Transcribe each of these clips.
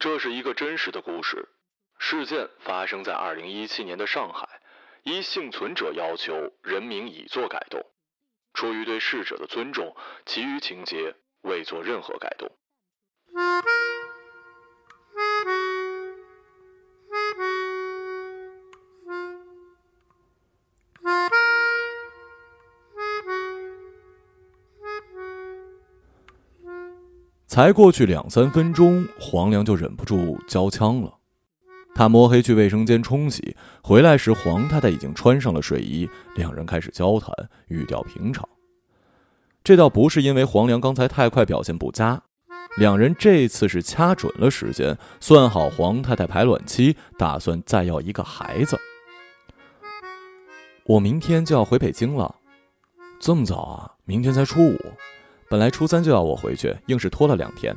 这是一个真实的故事，事件发生在二零一七年的上海。依幸存者要求，人名已做改动。出于对逝者的尊重，其余情节未做任何改动。才过去两三分钟，黄良就忍不住交枪了。他摸黑去卫生间冲洗，回来时黄太太已经穿上了睡衣，两人开始交谈，语调平常。这倒不是因为黄良刚才太快表现不佳，两人这次是掐准了时间，算好黄太太排卵期，打算再要一个孩子。我明天就要回北京了，这么早啊？明天才初五。本来初三就要我回去，硬是拖了两天。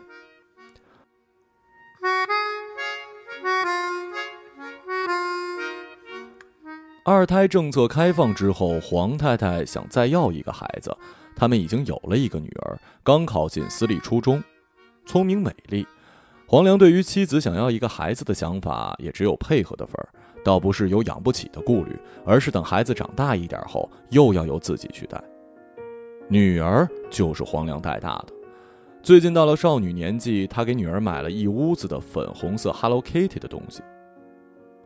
二胎政策开放之后，黄太太想再要一个孩子。他们已经有了一个女儿，刚考进私立初中，聪明美丽。黄良对于妻子想要一个孩子的想法，也只有配合的份儿，倒不是有养不起的顾虑，而是等孩子长大一点后，又要由自己去带。女儿就是黄良带大的，最近到了少女年纪，他给女儿买了一屋子的粉红色 Hello Kitty 的东西。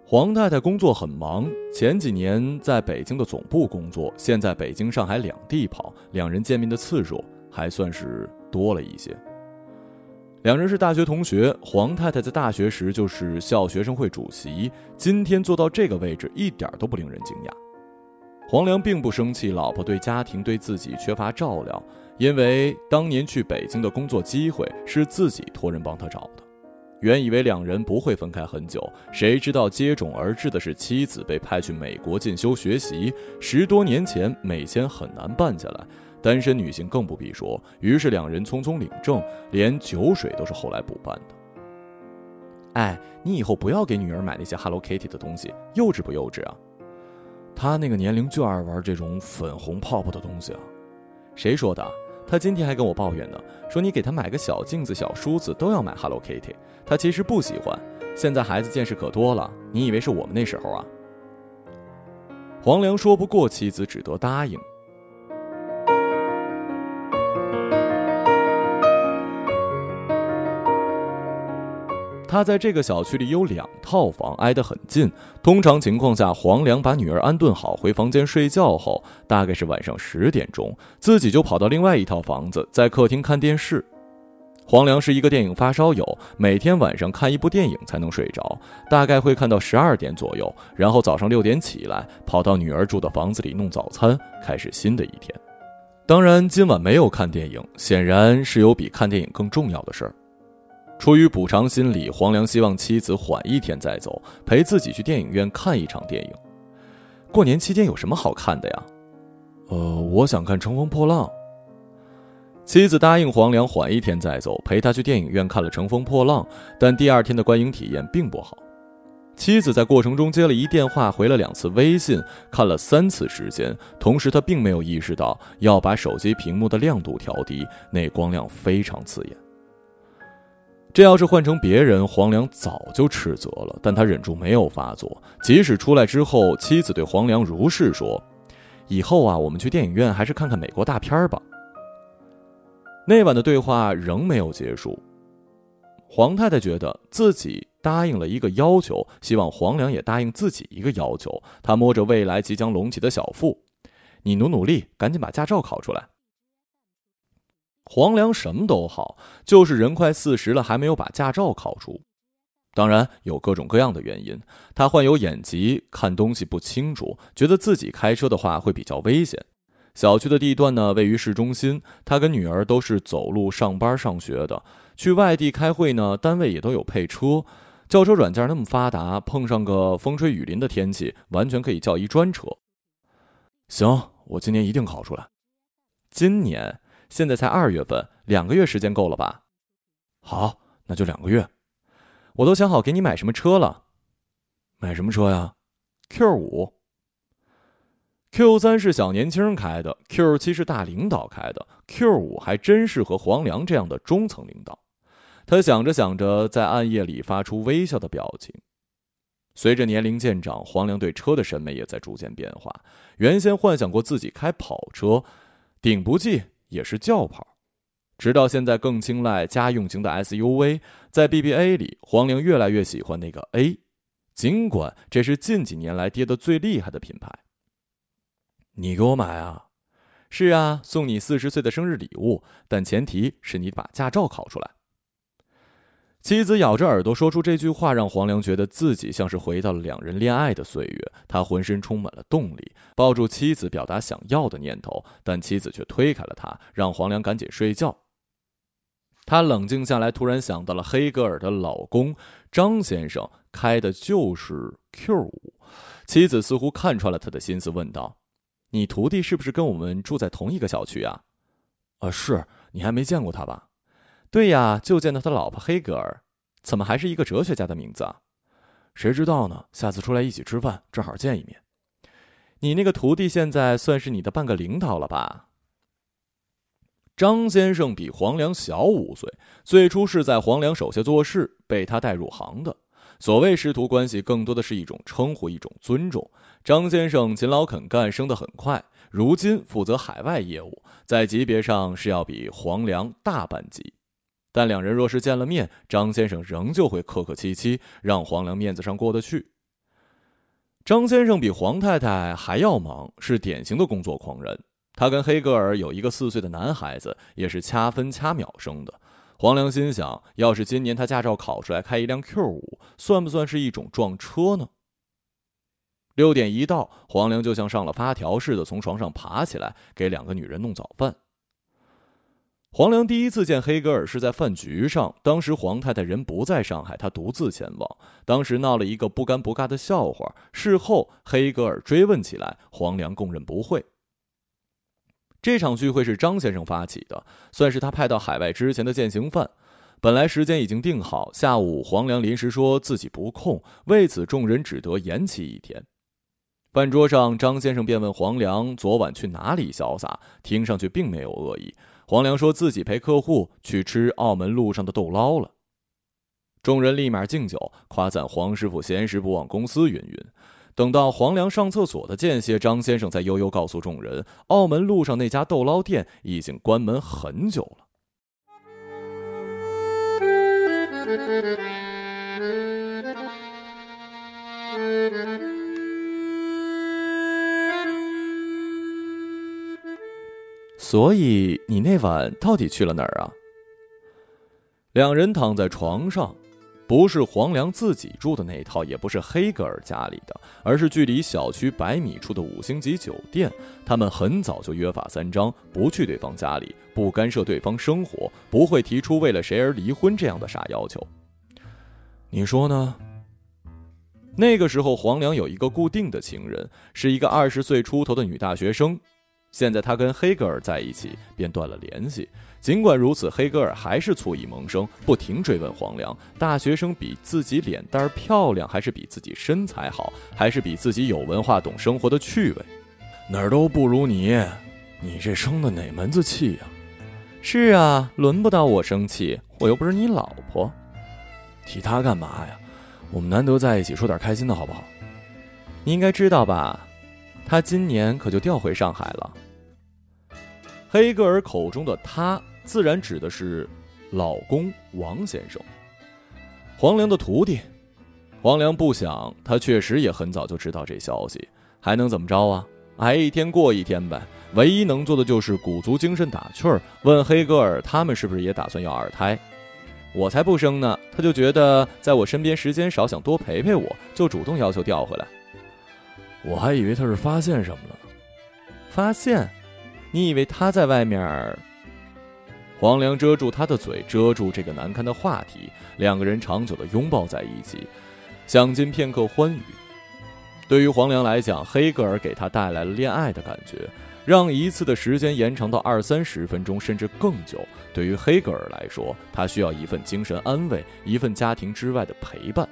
黄太太工作很忙，前几年在北京的总部工作，现在北京、上海两地跑，两人见面的次数还算是多了一些。两人是大学同学，黄太太在大学时就是校学生会主席，今天做到这个位置一点都不令人惊讶。黄良并不生气，老婆对家庭对自己缺乏照料，因为当年去北京的工作机会是自己托人帮他找的。原以为两人不会分开很久，谁知道接踵而至的是妻子被派去美国进修学习。十多年前美签很难办下来，单身女性更不必说。于是两人匆匆领证，连酒水都是后来补办的。哎，你以后不要给女儿买那些 Hello Kitty 的东西，幼稚不幼稚啊？他那个年龄就爱玩这种粉红泡泡的东西啊！谁说的？他今天还跟我抱怨呢，说你给他买个小镜子、小梳子都要买 Hello Kitty。他其实不喜欢。现在孩子见识可多了，你以为是我们那时候啊？黄良说不过妻子，只得答应。他在这个小区里有两套房，挨得很近。通常情况下，黄良把女儿安顿好，回房间睡觉后，大概是晚上十点钟，自己就跑到另外一套房子，在客厅看电视。黄良是一个电影发烧友，每天晚上看一部电影才能睡着，大概会看到十二点左右，然后早上六点起来，跑到女儿住的房子里弄早餐，开始新的一天。当然，今晚没有看电影，显然是有比看电影更重要的事儿。出于补偿心理，黄良希望妻子缓一天再走，陪自己去电影院看一场电影。过年期间有什么好看的呀？呃，我想看《乘风破浪》。妻子答应黄良缓一天再走，陪他去电影院看了《乘风破浪》，但第二天的观影体验并不好。妻子在过程中接了一电话，回了两次微信，看了三次时间，同时他并没有意识到要把手机屏幕的亮度调低，那光亮非常刺眼。这要是换成别人，黄良早就斥责了，但他忍住没有发作。即使出来之后，妻子对黄良如是说：“以后啊，我们去电影院还是看看美国大片吧。”那晚的对话仍没有结束。黄太太觉得自己答应了一个要求，希望黄良也答应自己一个要求。她摸着未来即将隆起的小腹：“你努努力，赶紧把驾照考出来。”黄良什么都好，就是人快四十了还没有把驾照考出。当然有各种各样的原因，他患有眼疾，看东西不清楚，觉得自己开车的话会比较危险。小区的地段呢位于市中心，他跟女儿都是走路上班上学的。去外地开会呢，单位也都有配车。叫车软件那么发达，碰上个风吹雨淋的天气，完全可以叫一专车。行，我今年一定考出来。今年。现在才二月份，两个月时间够了吧？好，那就两个月。我都想好给你买什么车了。买什么车呀？Q 五。Q 三是小年轻开的，Q 七是大领导开的，Q 五还真适合黄良这样的中层领导。他想着想着，在暗夜里发出微笑的表情。随着年龄渐长，黄良对车的审美也在逐渐变化。原先幻想过自己开跑车，顶不济也是轿跑，直到现在更青睐家用型的 SUV。在 BBA 里，黄玲越来越喜欢那个 A，尽管这是近几年来跌得最厉害的品牌。你给我买啊？是啊，送你四十岁的生日礼物，但前提是你把驾照考出来。妻子咬着耳朵说出这句话，让黄良觉得自己像是回到了两人恋爱的岁月。他浑身充满了动力，抱住妻子表达想要的念头，但妻子却推开了他，让黄良赶紧睡觉。他冷静下来，突然想到了黑格尔的老公张先生开的就是 Q 五。妻子似乎看穿了他的心思，问道：“你徒弟是不是跟我们住在同一个小区啊？”“啊，是你还没见过他吧？”对呀，就见到他老婆黑格尔，怎么还是一个哲学家的名字啊？谁知道呢？下次出来一起吃饭，正好见一面。你那个徒弟现在算是你的半个领导了吧？张先生比黄良小五岁，最初是在黄良手下做事，被他带入行的。所谓师徒关系，更多的是一种称呼，一种尊重。张先生勤劳肯干，升得很快，如今负责海外业务，在级别上是要比黄良大半级。但两人若是见了面，张先生仍旧会客客气气，让黄良面子上过得去。张先生比黄太太还要忙，是典型的工作狂人。他跟黑格尔有一个四岁的男孩子，也是掐分掐秒生的。黄良心想，要是今年他驾照考出来，开一辆 Q 五，算不算是一种撞车呢？六点一到，黄良就像上了发条似的，从床上爬起来，给两个女人弄早饭。黄良第一次见黑格尔是在饭局上，当时黄太太人不在上海，他独自前往。当时闹了一个不尴不尬的笑话，事后黑格尔追问起来，黄良供认不讳。这场聚会是张先生发起的，算是他派到海外之前的践行犯。本来时间已经定好，下午黄良临时说自己不空，为此众人只得延期一天。饭桌上，张先生便问黄良昨晚去哪里潇洒，听上去并没有恶意。黄良说自己陪客户去吃澳门路上的豆捞了，众人立马敬酒，夸赞黄师傅闲时不忘公司云云。等到黄良上厕所的间歇，张先生才悠悠告诉众人，澳门路上那家豆捞店已经关门很久了。所以你那晚到底去了哪儿啊？两人躺在床上，不是黄良自己住的那套，也不是黑格尔家里的，而是距离小区百米处的五星级酒店。他们很早就约法三章，不去对方家里，不干涉对方生活，不会提出为了谁而离婚这样的傻要求。你说呢？那个时候，黄良有一个固定的情人，是一个二十岁出头的女大学生。现在他跟黑格尔在一起，便断了联系。尽管如此，黑格尔还是醋意萌生，不停追问黄良：大学生比自己脸蛋漂亮，还是比自己身材好，还是比自己有文化、懂生活的趣味？哪儿都不如你，你这生的哪门子气呀？是啊，轮不到我生气，我又不是你老婆。提他干嘛呀？我们难得在一起，说点开心的好不好？你应该知道吧，他今年可就调回上海了。黑格尔口中的他，自然指的是老公王先生，黄良的徒弟。黄良不想，他确实也很早就知道这消息，还能怎么着啊？挨一天过一天呗。唯一能做的就是鼓足精神打趣儿，问黑格尔他们是不是也打算要二胎。我才不生呢，他就觉得在我身边时间少，想多陪陪我，就主动要求调回来。我还以为他是发现什么了，发现。你以为他在外面？黄良遮住他的嘴，遮住这个难堪的话题。两个人长久的拥抱在一起，享尽片刻欢愉。对于黄良来讲，黑格尔给他带来了恋爱的感觉，让一次的时间延长到二三十分钟，甚至更久。对于黑格尔来说，他需要一份精神安慰，一份家庭之外的陪伴。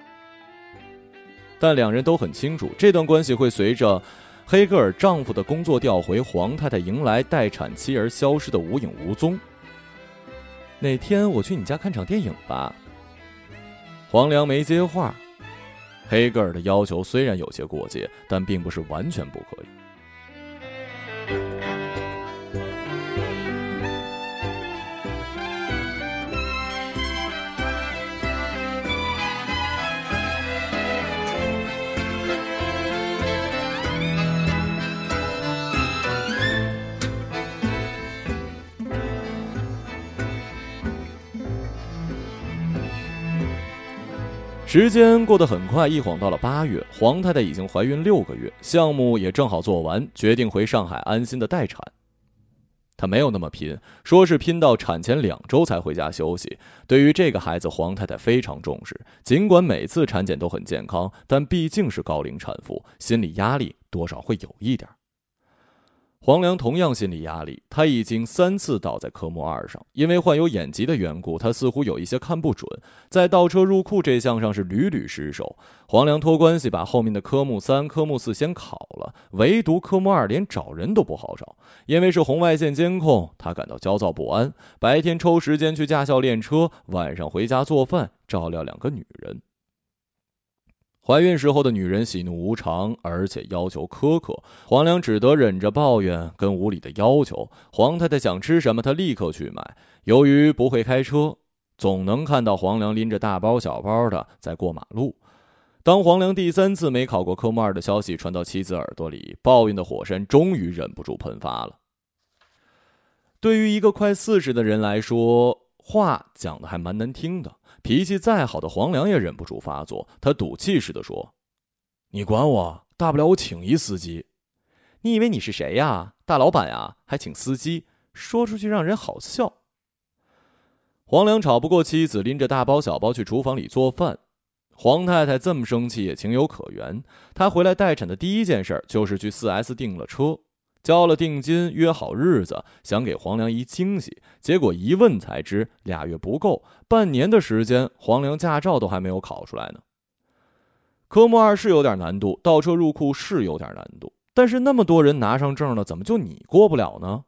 但两人都很清楚，这段关系会随着。黑格尔丈夫的工作调回，黄太太迎来待产期而消失的无影无踪。哪天我去你家看场电影吧。黄良没接话。黑格尔的要求虽然有些过界，但并不是完全不可以。时间过得很快，一晃到了八月，黄太太已经怀孕六个月，项目也正好做完，决定回上海安心的待产。她没有那么拼，说是拼到产前两周才回家休息。对于这个孩子，黄太太非常重视。尽管每次产检都很健康，但毕竟是高龄产妇，心理压力多少会有一点。黄良同样心理压力，他已经三次倒在科目二上，因为患有眼疾的缘故，他似乎有一些看不准，在倒车入库这项上是屡屡失手。黄良托关系把后面的科目三、科目四先考了，唯独科目二连找人都不好找，因为是红外线监控，他感到焦躁不安。白天抽时间去驾校练车，晚上回家做饭，照料两个女人。怀孕时候的女人喜怒无常，而且要求苛刻。黄良只得忍着抱怨跟无理的要求。黄太太想吃什么，他立刻去买。由于不会开车，总能看到黄良拎着大包小包的在过马路。当黄良第三次没考过科目二的消息传到妻子耳朵里，抱怨的火山终于忍不住喷发了。对于一个快四十的人来说，话讲的还蛮难听的。脾气再好的黄良也忍不住发作，他赌气似的说：“你管我，大不了我请一司机。你以为你是谁呀？大老板呀，还请司机？说出去让人好笑。”黄良吵不过妻子，拎着大包小包去厨房里做饭。黄太太这么生气也情有可原，她回来待产的第一件事就是去四 S 订了车。交了定金，约好日子，想给黄良一惊喜。结果一问才知，俩月不够，半年的时间，黄良驾照都还没有考出来呢。科目二是有点难度，倒车入库是有点难度，但是那么多人拿上证了，怎么就你过不了呢？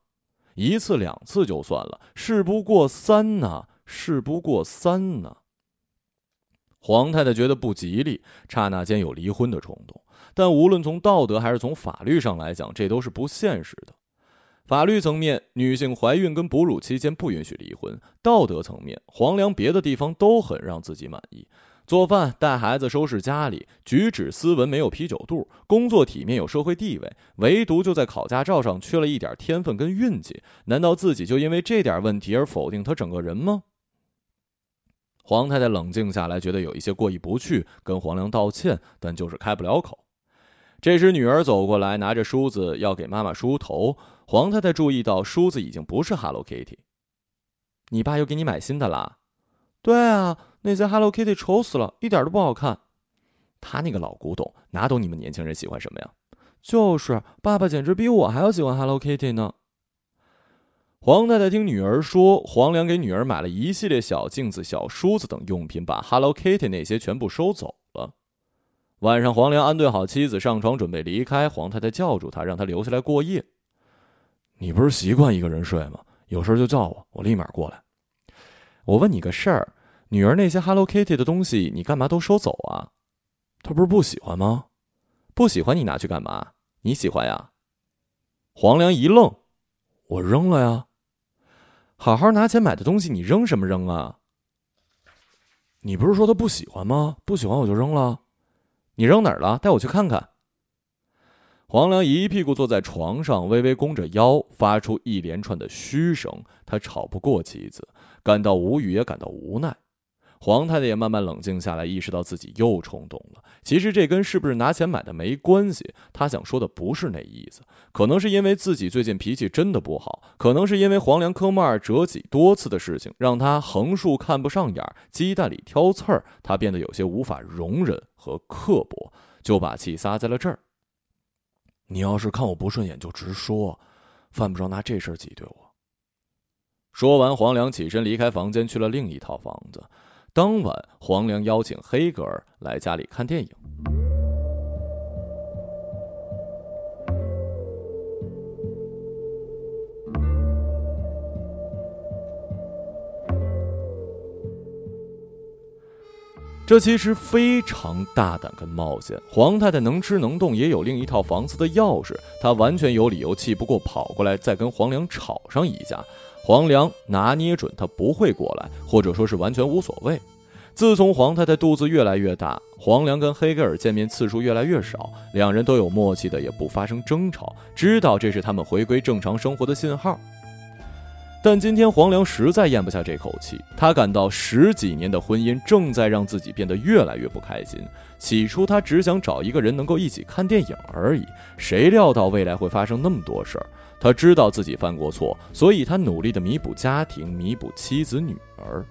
一次两次就算了，事不过三呢，事不过三呢。黄太太觉得不吉利，刹那间有离婚的冲动。但无论从道德还是从法律上来讲，这都是不现实的。法律层面，女性怀孕跟哺乳期间不允许离婚；道德层面，黄良别的地方都很让自己满意：做饭、带孩子、收拾家里，举止斯文，没有啤酒肚；工作体面，有社会地位。唯独就在考驾照上缺了一点天分跟运气。难道自己就因为这点问题而否定他整个人吗？黄太太冷静下来，觉得有一些过意不去，跟黄良道歉，但就是开不了口。这时，女儿走过来，拿着梳子要给妈妈梳头。黄太太注意到梳子已经不是 Hello Kitty。你爸又给你买新的啦？对啊，那些 Hello Kitty 丑死了，一点都不好看。他那个老古董，哪懂你们年轻人喜欢什么呀？就是，爸爸简直比我还要喜欢 Hello Kitty 呢。黄太太听女儿说，黄良给女儿买了一系列小镜子、小梳子等用品，把 Hello Kitty 那些全部收走。晚上，黄良安顿好妻子，上床准备离开。黄太太叫住他，让他留下来过夜。你不是习惯一个人睡吗？有事就叫我，我立马过来。我问你个事儿，女儿那些 Hello Kitty 的东西，你干嘛都收走啊？她不是不喜欢吗？不喜欢你拿去干嘛？你喜欢呀？黄良一愣，我扔了呀。好好拿钱买的东西，你扔什么扔啊？你不是说他不喜欢吗？不喜欢我就扔了。你扔哪儿了？带我去看看。黄良一屁股坐在床上，微微弓着腰，发出一连串的嘘声。他吵不过妻子，感到无语，也感到无奈。黄太太也慢慢冷静下来，意识到自己又冲动了。其实这跟是不是拿钱买的没关系，他想说的不是那意思。可能是因为自己最近脾气真的不好，可能是因为黄良科目二折戟多次的事情，让他横竖看不上眼，鸡蛋里挑刺儿，他变得有些无法容忍和刻薄，就把气撒在了这儿。你要是看我不顺眼，就直说，犯不着拿这事儿挤兑我。说完，黄良起身离开房间，去了另一套房子。当晚，黄良邀请黑格尔来家里看电影。这其实非常大胆跟冒险。黄太太能吃能动，也有另一套房子的钥匙，她完全有理由气不过跑过来再跟黄良吵上一架。黄良拿捏准他不会过来，或者说是完全无所谓。自从黄太太肚子越来越大，黄良跟黑格尔见面次数越来越少，两人都有默契的也不发生争吵，知道这是他们回归正常生活的信号。但今天黄良实在咽不下这口气，他感到十几年的婚姻正在让自己变得越来越不开心。起初他只想找一个人能够一起看电影而已，谁料到未来会发生那么多事儿。他知道自己犯过错，所以他努力的弥补家庭，弥补妻子女儿。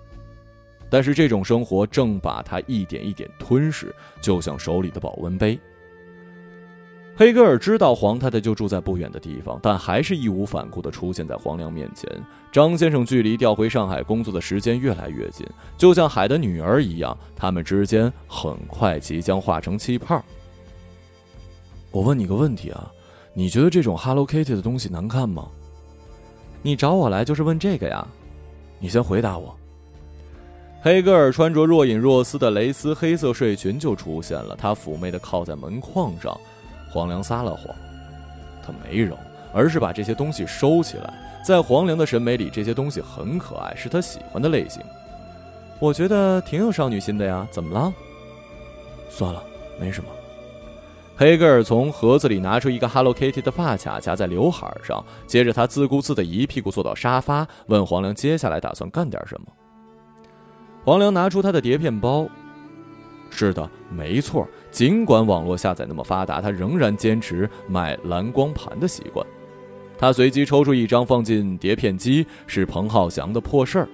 但是这种生活正把他一点一点吞噬，就像手里的保温杯。黑格尔知道黄太太就住在不远的地方，但还是义无反顾地出现在黄良面前。张先生距离调回上海工作的时间越来越近，就像海的女儿一样，他们之间很快即将化成气泡。我问你个问题啊，你觉得这种 Hello Kitty 的东西难看吗？你找我来就是问这个呀？你先回答我。黑格尔穿着若隐若丝的蕾丝黑色睡裙就出现了，他妩媚地靠在门框上。黄良撒了谎，他没扔，而是把这些东西收起来。在黄良的审美里，这些东西很可爱，是他喜欢的类型。我觉得挺有少女心的呀，怎么了？算了，没什么。黑格尔从盒子里拿出一个 Hello Kitty 的发卡，夹在刘海上，接着他自顾自的一屁股坐到沙发，问黄良接下来打算干点什么。黄良拿出他的碟片包。是的，没错。尽管网络下载那么发达，他仍然坚持买蓝光盘的习惯。他随机抽出一张放进碟片机，是彭浩翔的破事儿。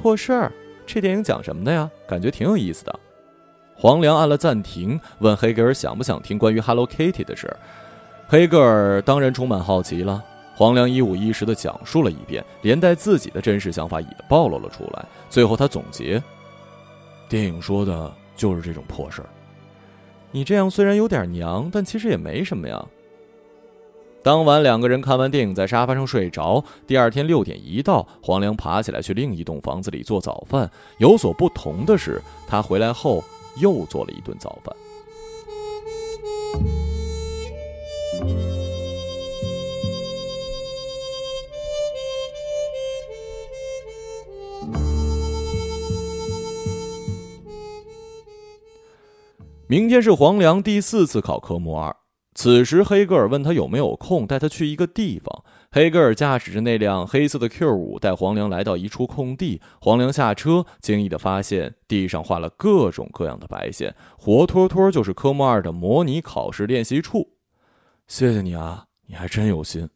破事儿，这电影讲什么的呀？感觉挺有意思的。黄良按了暂停，问黑格尔想不想听关于 Hello Kitty 的事。黑格尔当然充满好奇了。黄良一五一十地讲述了一遍，连带自己的真实想法也暴露了出来。最后他总结：电影说的。就是这种破事儿，你这样虽然有点娘，但其实也没什么呀。当晚两个人看完电影，在沙发上睡着。第二天六点一到，黄良爬起来去另一栋房子里做早饭。有所不同的是，他回来后又做了一顿早饭。明天是黄良第四次考科目二。此时，黑格尔问他有没有空带他去一个地方。黑格尔驾驶着那辆黑色的 Q 五，带黄良来到一处空地。黄良下车，惊异的发现地上画了各种各样的白线，活脱脱就是科目二的模拟考试练习处。谢谢你啊，你还真有心。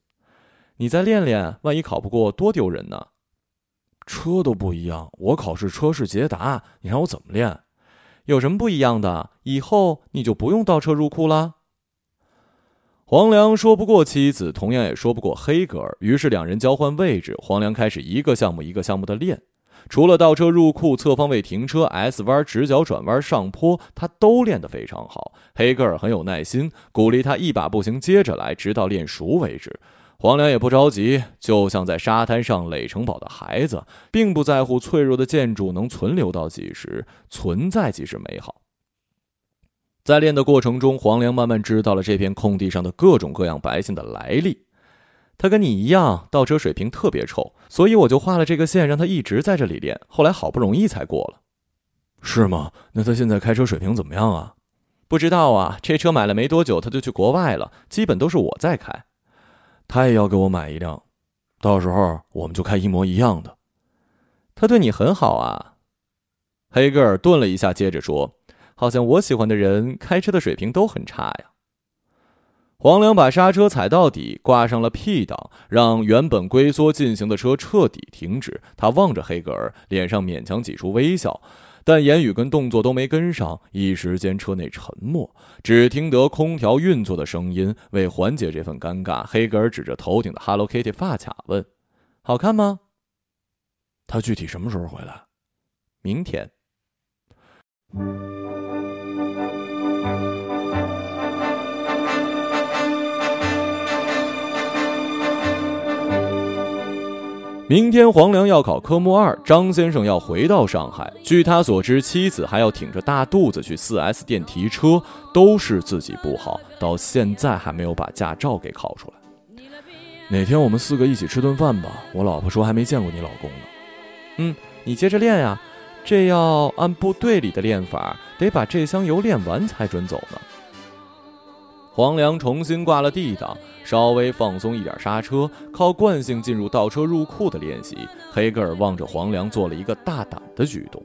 你再练练，万一考不过，多丢人呢。车都不一样，我考试车是捷达，你让我怎么练？有什么不一样的？以后你就不用倒车入库了。黄良说不过妻子，同样也说不过黑格尔，于是两人交换位置。黄良开始一个项目一个项目的练，除了倒车入库、侧方位停车、S 弯、直角转弯、上坡，他都练得非常好。黑格尔很有耐心，鼓励他一把步行接着来，直到练熟为止。黄良也不着急，就像在沙滩上垒城堡的孩子，并不在乎脆弱的建筑能存留到几时，存在即是美好。在练的过程中，黄良慢慢知道了这片空地上的各种各样白线的来历。他跟你一样，倒车水平特别臭，所以我就画了这个线，让他一直在这里练。后来好不容易才过了，是吗？那他现在开车水平怎么样啊？不知道啊，这车买了没多久，他就去国外了，基本都是我在开。他也要给我买一辆，到时候我们就开一模一样的。他对你很好啊。黑格尔顿了一下，接着说：“好像我喜欢的人开车的水平都很差呀。”黄良把刹车踩到底，挂上了 P 档，让原本龟缩进行的车彻底停止。他望着黑格尔，脸上勉强挤出微笑。但言语跟动作都没跟上，一时间车内沉默，只听得空调运作的声音。为缓解这份尴尬，黑格尔指着头顶的 Hello Kitty 发卡问：“好看吗？”他具体什么时候回来？明天。明天黄良要考科目二，张先生要回到上海。据他所知，妻子还要挺着大肚子去 4S 店提车，都是自己不好，到现在还没有把驾照给考出来。哪天我们四个一起吃顿饭吧？我老婆说还没见过你老公呢。嗯，你接着练呀，这要按部队里的练法，得把这箱油练完才准走呢。黄良重新挂了 D 档，稍微放松一点刹车，靠惯性进入倒车入库的练习。黑格尔望着黄良做了一个大胆的举动，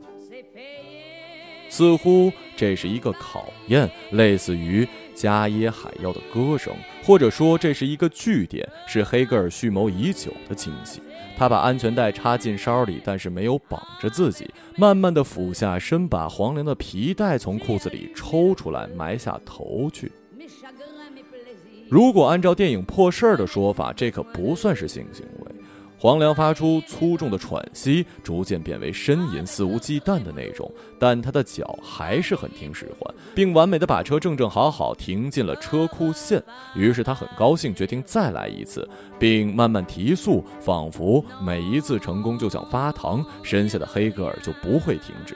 似乎这是一个考验，类似于加耶海妖的歌声，或者说这是一个据点，是黑格尔蓄谋已久的惊喜。他把安全带插进梢里，但是没有绑着自己，慢慢的俯下身，把黄良的皮带从裤子里抽出来，埋下头去。如果按照电影《破事儿》的说法，这可不算是性行为。黄粱发出粗重的喘息，逐渐变为呻吟，肆无忌惮的那种。但他的脚还是很听使唤，并完美的把车正正好好停进了车库线。于是他很高兴，决定再来一次，并慢慢提速，仿佛每一次成功就像发糖，身下的黑格尔就不会停止。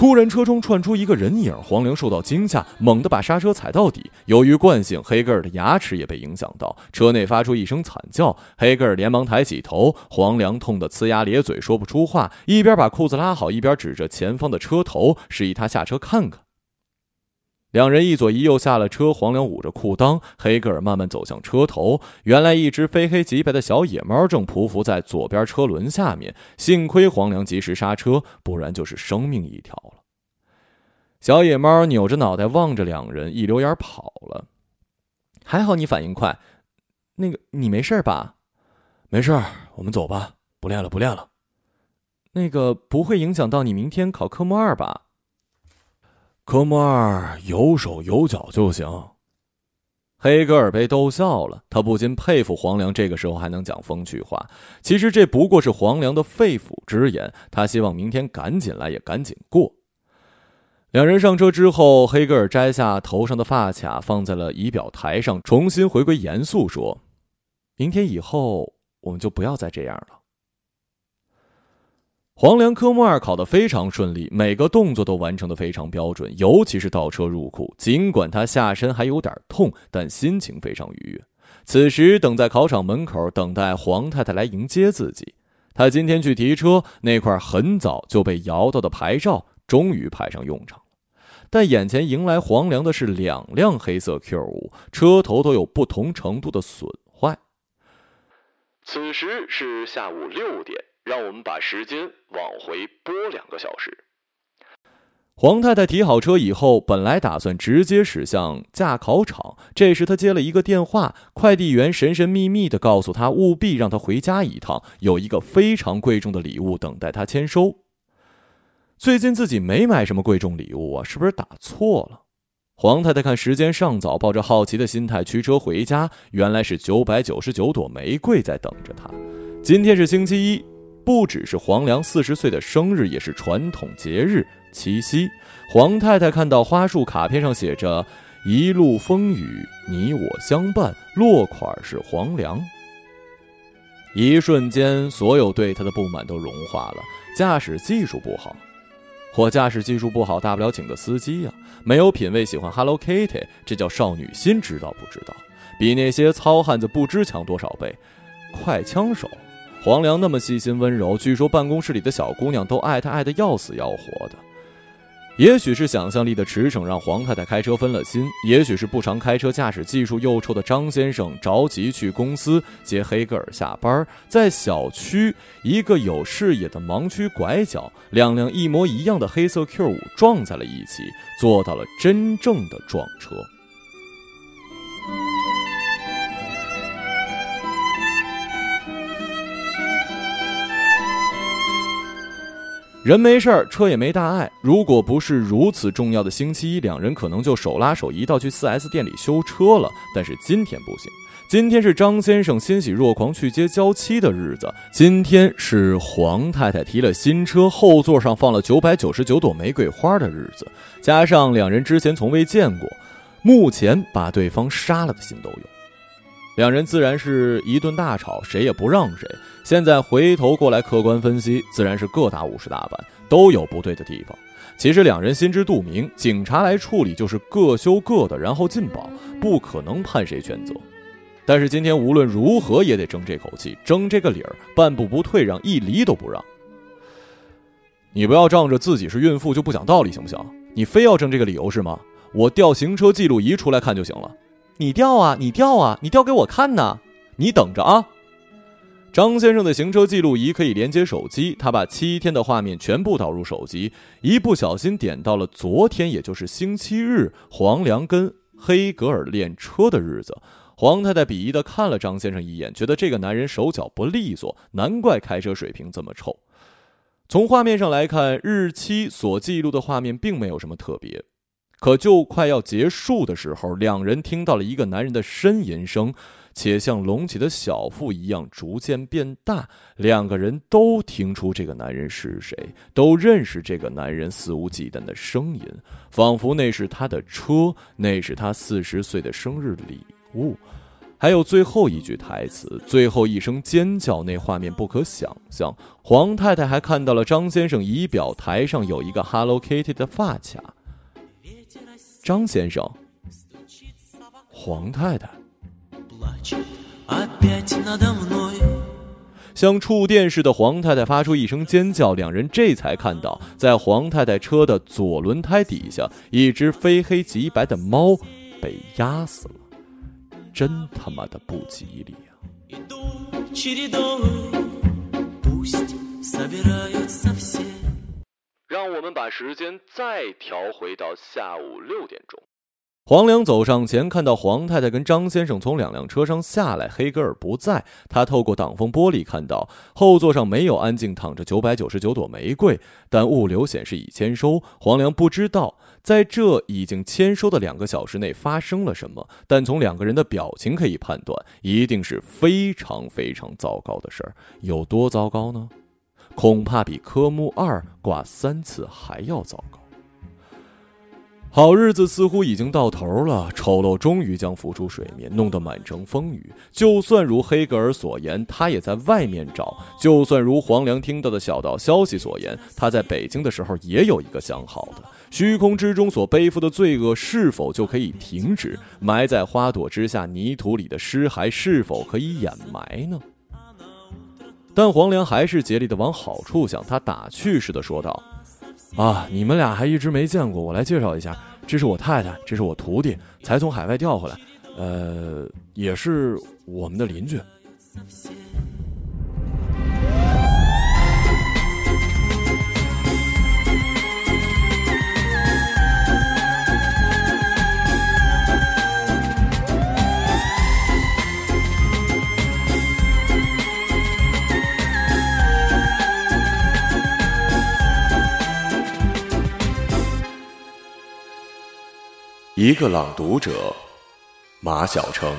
突然，车中窜出一个人影，黄良受到惊吓，猛地把刹车踩到底。由于惯性，黑格尔的牙齿也被影响到，车内发出一声惨叫。黑格尔连忙抬起头，黄良痛得呲牙咧嘴，说不出话，一边把裤子拉好，一边指着前方的车头，示意他下车看看。两人一左一右下了车，黄良捂着裤裆，黑格尔慢慢走向车头。原来，一只非黑即白的小野猫正匍匐在左边车轮下面。幸亏黄良及时刹车，不然就是生命一条了。小野猫扭着脑袋望着两人，一溜烟跑了。还好你反应快，那个你没事吧？没事，我们走吧，不练了，不练了。那个不会影响到你明天考科目二吧？科目二有手有脚就行。黑格尔被逗笑了，他不禁佩服黄良这个时候还能讲风趣话。其实这不过是黄良的肺腑之言，他希望明天赶紧来，也赶紧过。两人上车之后，黑格尔摘下头上的发卡，放在了仪表台上，重新回归严肃，说：“明天以后，我们就不要再这样了。”黄良科目二考得非常顺利，每个动作都完成的非常标准，尤其是倒车入库。尽管他下身还有点痛，但心情非常愉悦。此时等在考场门口，等待黄太太来迎接自己。他今天去提车那块很早就被摇到的牌照，终于派上用场了。但眼前迎来黄良的是两辆黑色 Q 五，车头都有不同程度的损坏。此时是下午六点。让我们把时间往回拨两个小时。黄太太提好车以后，本来打算直接驶向驾考场。这时，她接了一个电话，快递员神神秘秘的告诉她，务必让她回家一趟，有一个非常贵重的礼物等待她签收。最近自己没买什么贵重礼物啊，是不是打错了？黄太太看时间尚早，抱着好奇的心态驱车回家。原来是九百九十九朵玫瑰在等着她。今天是星期一。不只是黄良四十岁的生日，也是传统节日七夕。黄太太看到花束卡片上写着“一路风雨，你我相伴”，落款是黄良。一瞬间，所有对他的不满都融化了。驾驶技术不好，我驾驶技术不好，大不了请个司机呀。没有品位，喜欢 Hello Kitty，这叫少女心，知道不知道？比那些糙汉子不知强多少倍。快枪手。黄良那么细心温柔，据说办公室里的小姑娘都爱他爱得要死要活的。也许是想象力的驰骋让黄太太开车分了心，也许是不常开车、驾驶技术又臭的张先生着急去公司接黑格尔下班，在小区一个有视野的盲区拐角，两辆一模一样的黑色 Q 五撞在了一起，做到了真正的撞车。人没事儿，车也没大碍。如果不是如此重要的星期一，两人可能就手拉手一道去 4S 店里修车了。但是今天不行，今天是张先生欣喜若狂去接娇妻的日子，今天是黄太太提了新车，后座上放了九百九十九朵玫瑰花的日子，加上两人之前从未见过，目前把对方杀了的心都有。两人自然是一顿大吵，谁也不让谁。现在回头过来客观分析，自然是各打五十大板，都有不对的地方。其实两人心知肚明，警察来处理就是各修各的，然后进保，不可能判谁全责。但是今天无论如何也得争这口气，争这个理儿，半步不退让，一厘都不让。你不要仗着自己是孕妇就不讲道理，行不行？你非要争这个理由是吗？我调行车记录仪出来看就行了。你调啊，你调啊，你调给我看呢。你等着啊。张先生的行车记录仪可以连接手机，他把七天的画面全部导入手机，一不小心点到了昨天，也就是星期日，黄良跟黑格尔练车的日子。黄太太鄙夷的看了张先生一眼，觉得这个男人手脚不利索，难怪开车水平这么臭。从画面上来看，日期所记录的画面并没有什么特别。可就快要结束的时候，两人听到了一个男人的呻吟声，且像隆起的小腹一样逐渐变大。两个人都听出这个男人是谁，都认识这个男人肆无忌惮的声音，仿佛那是他的车，那是他四十岁的生日礼物。还有最后一句台词，最后一声尖叫，那画面不可想象。黄太太还看到了张先生仪表台上有一个 Hello Kitty 的发卡。张先生，黄太太，像触电似的，黄太太发出一声尖叫，两人这才看到，在黄太太车的左轮胎底下，一只非黑即白的猫被压死了，真他妈的不吉利啊！让我们把时间再调回到下午六点钟。黄良走上前，看到黄太太跟张先生从两辆车上下来，黑格尔不在。他透过挡风玻璃看到后座上没有安静躺着九百九十九朵玫瑰，但物流显示已签收。黄良不知道在这已经签收的两个小时内发生了什么，但从两个人的表情可以判断，一定是非常非常糟糕的事儿。有多糟糕呢？恐怕比科目二挂三次还要糟糕。好日子似乎已经到头了，丑陋终于将浮出水面，弄得满城风雨。就算如黑格尔所言，他也在外面找；就算如黄良听到的小道消息所言，他在北京的时候也有一个想好的。虚空之中所背负的罪恶是否就可以停止？埋在花朵之下泥土里的尸骸是否可以掩埋呢？但黄良还是竭力的往好处想，他打趣似的说道：“啊，你们俩还一直没见过，我来介绍一下，这是我太太，这是我徒弟，才从海外调回来，呃，也是我们的邻居。”一个朗读者，马晓成。